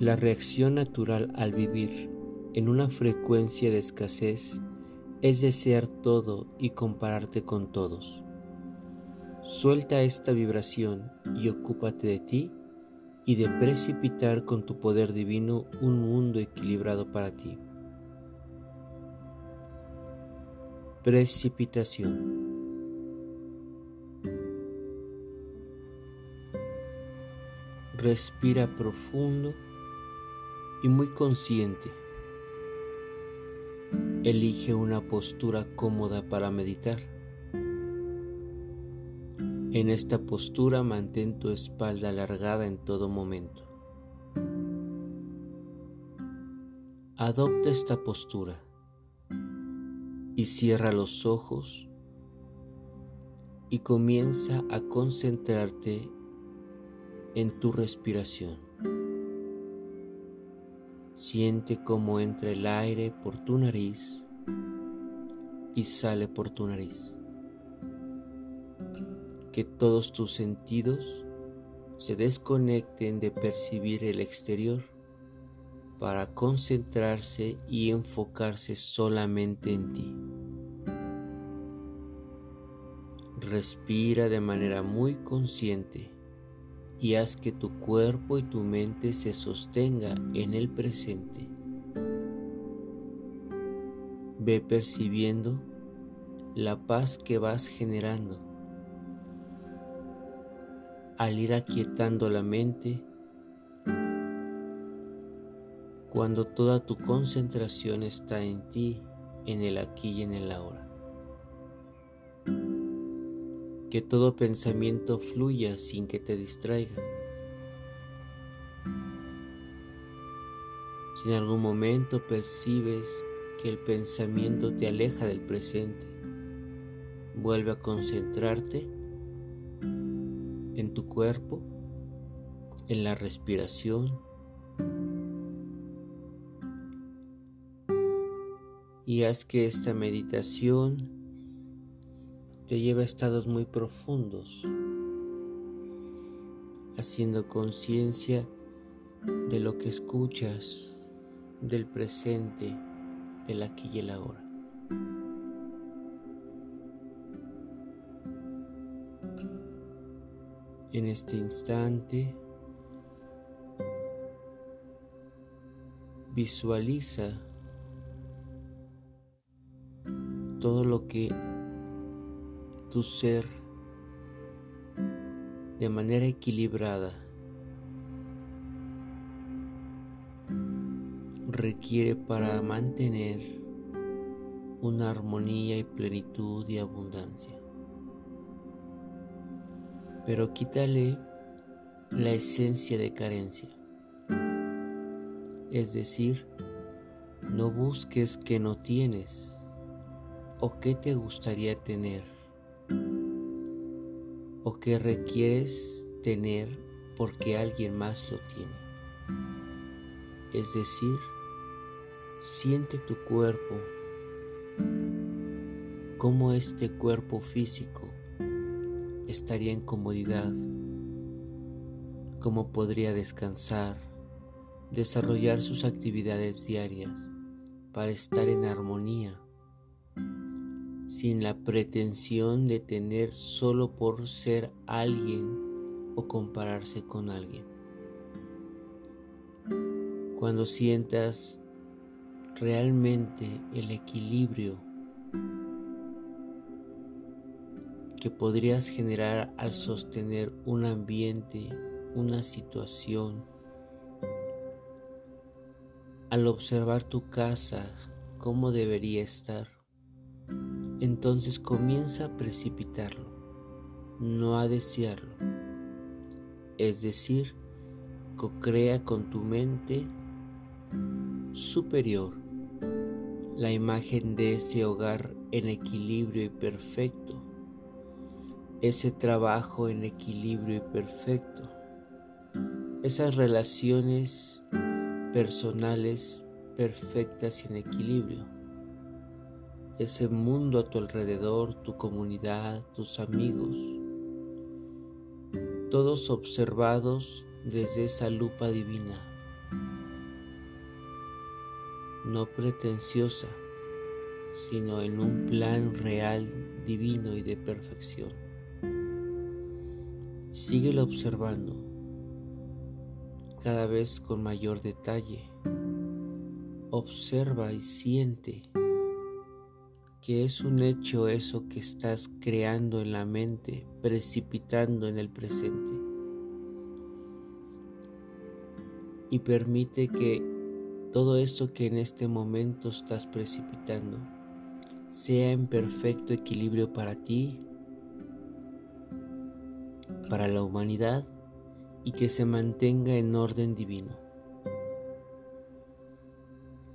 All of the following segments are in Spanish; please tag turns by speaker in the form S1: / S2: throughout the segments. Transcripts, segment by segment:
S1: La reacción natural al vivir en una frecuencia de escasez es desear todo y compararte con todos. Suelta esta vibración y ocúpate de ti y de precipitar con tu poder divino un mundo equilibrado para ti. Precipitación. Respira profundo y muy consciente. Elige una postura cómoda para meditar. En esta postura mantén tu espalda alargada en todo momento. Adopta esta postura y cierra los ojos y comienza a concentrarte en tu respiración. Siente cómo entra el aire por tu nariz y sale por tu nariz. Que todos tus sentidos se desconecten de percibir el exterior para concentrarse y enfocarse solamente en ti. Respira de manera muy consciente y haz que tu cuerpo y tu mente se sostenga en el presente. Ve percibiendo la paz que vas generando. Al ir aquietando la mente, cuando toda tu concentración está en ti, en el aquí y en el ahora. Que todo pensamiento fluya sin que te distraiga. Si en algún momento percibes que el pensamiento te aleja del presente, vuelve a concentrarte en tu cuerpo, en la respiración y haz que esta meditación te lleva a estados muy profundos, haciendo conciencia de lo que escuchas, del presente, del aquí y el ahora. En este instante, visualiza todo lo que tu ser de manera equilibrada requiere para mantener una armonía y plenitud y abundancia. Pero quítale la esencia de carencia. Es decir, no busques que no tienes o que te gustaría tener o que requieres tener porque alguien más lo tiene. Es decir, siente tu cuerpo como este cuerpo físico estaría en comodidad, cómo podría descansar, desarrollar sus actividades diarias para estar en armonía sin la pretensión de tener solo por ser alguien o compararse con alguien. Cuando sientas realmente el equilibrio que podrías generar al sostener un ambiente, una situación, al observar tu casa, cómo debería estar, entonces comienza a precipitarlo, no a desearlo. Es decir, co-crea con tu mente superior la imagen de ese hogar en equilibrio y perfecto, ese trabajo en equilibrio y perfecto, esas relaciones personales perfectas y en equilibrio, ese mundo a tu alrededor, tu comunidad, tus amigos, todos observados desde esa lupa divina no pretenciosa, sino en un plan real, divino y de perfección. Síguelo observando cada vez con mayor detalle. Observa y siente que es un hecho eso que estás creando en la mente, precipitando en el presente. Y permite que todo eso que en este momento estás precipitando sea en perfecto equilibrio para ti, para la humanidad y que se mantenga en orden divino,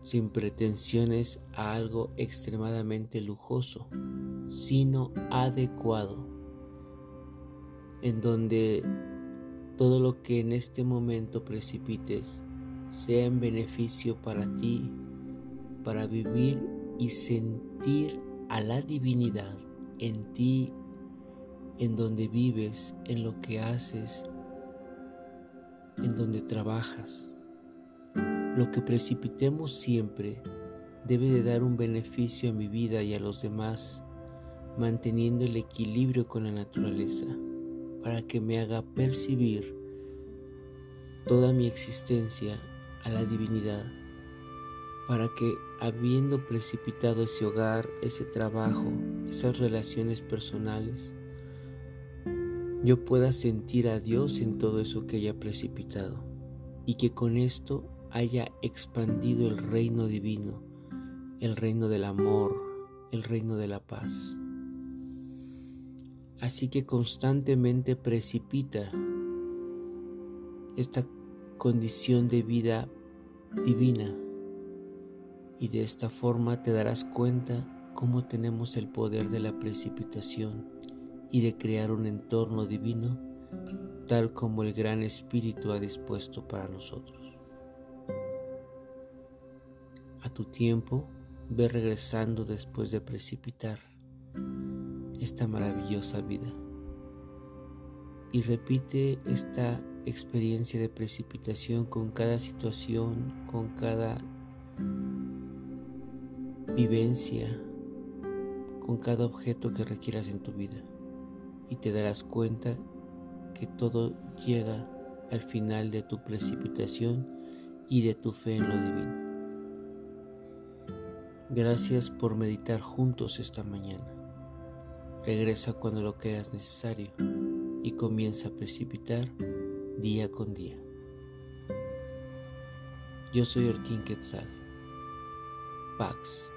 S1: sin pretensiones a algo extremadamente lujoso, sino adecuado, en donde todo lo que en este momento precipites sea en beneficio para ti, para vivir y sentir a la divinidad en ti, en donde vives, en lo que haces, en donde trabajas. Lo que precipitemos siempre debe de dar un beneficio a mi vida y a los demás, manteniendo el equilibrio con la naturaleza, para que me haga percibir toda mi existencia a la divinidad, para que habiendo precipitado ese hogar, ese trabajo, esas relaciones personales, yo pueda sentir a Dios en todo eso que haya precipitado y que con esto haya expandido el reino divino, el reino del amor, el reino de la paz. Así que constantemente precipita esta condición de vida divina y de esta forma te darás cuenta cómo tenemos el poder de la precipitación y de crear un entorno divino tal como el gran Espíritu ha dispuesto para nosotros. Tu tiempo, ve regresando después de precipitar esta maravillosa vida y repite esta experiencia de precipitación con cada situación, con cada vivencia, con cada objeto que requieras en tu vida. Y te darás cuenta que todo llega al final de tu precipitación y de tu fe en lo divino. Gracias por meditar juntos esta mañana. Regresa cuando lo creas necesario y comienza a precipitar día con día. Yo soy King Quetzal. Pax.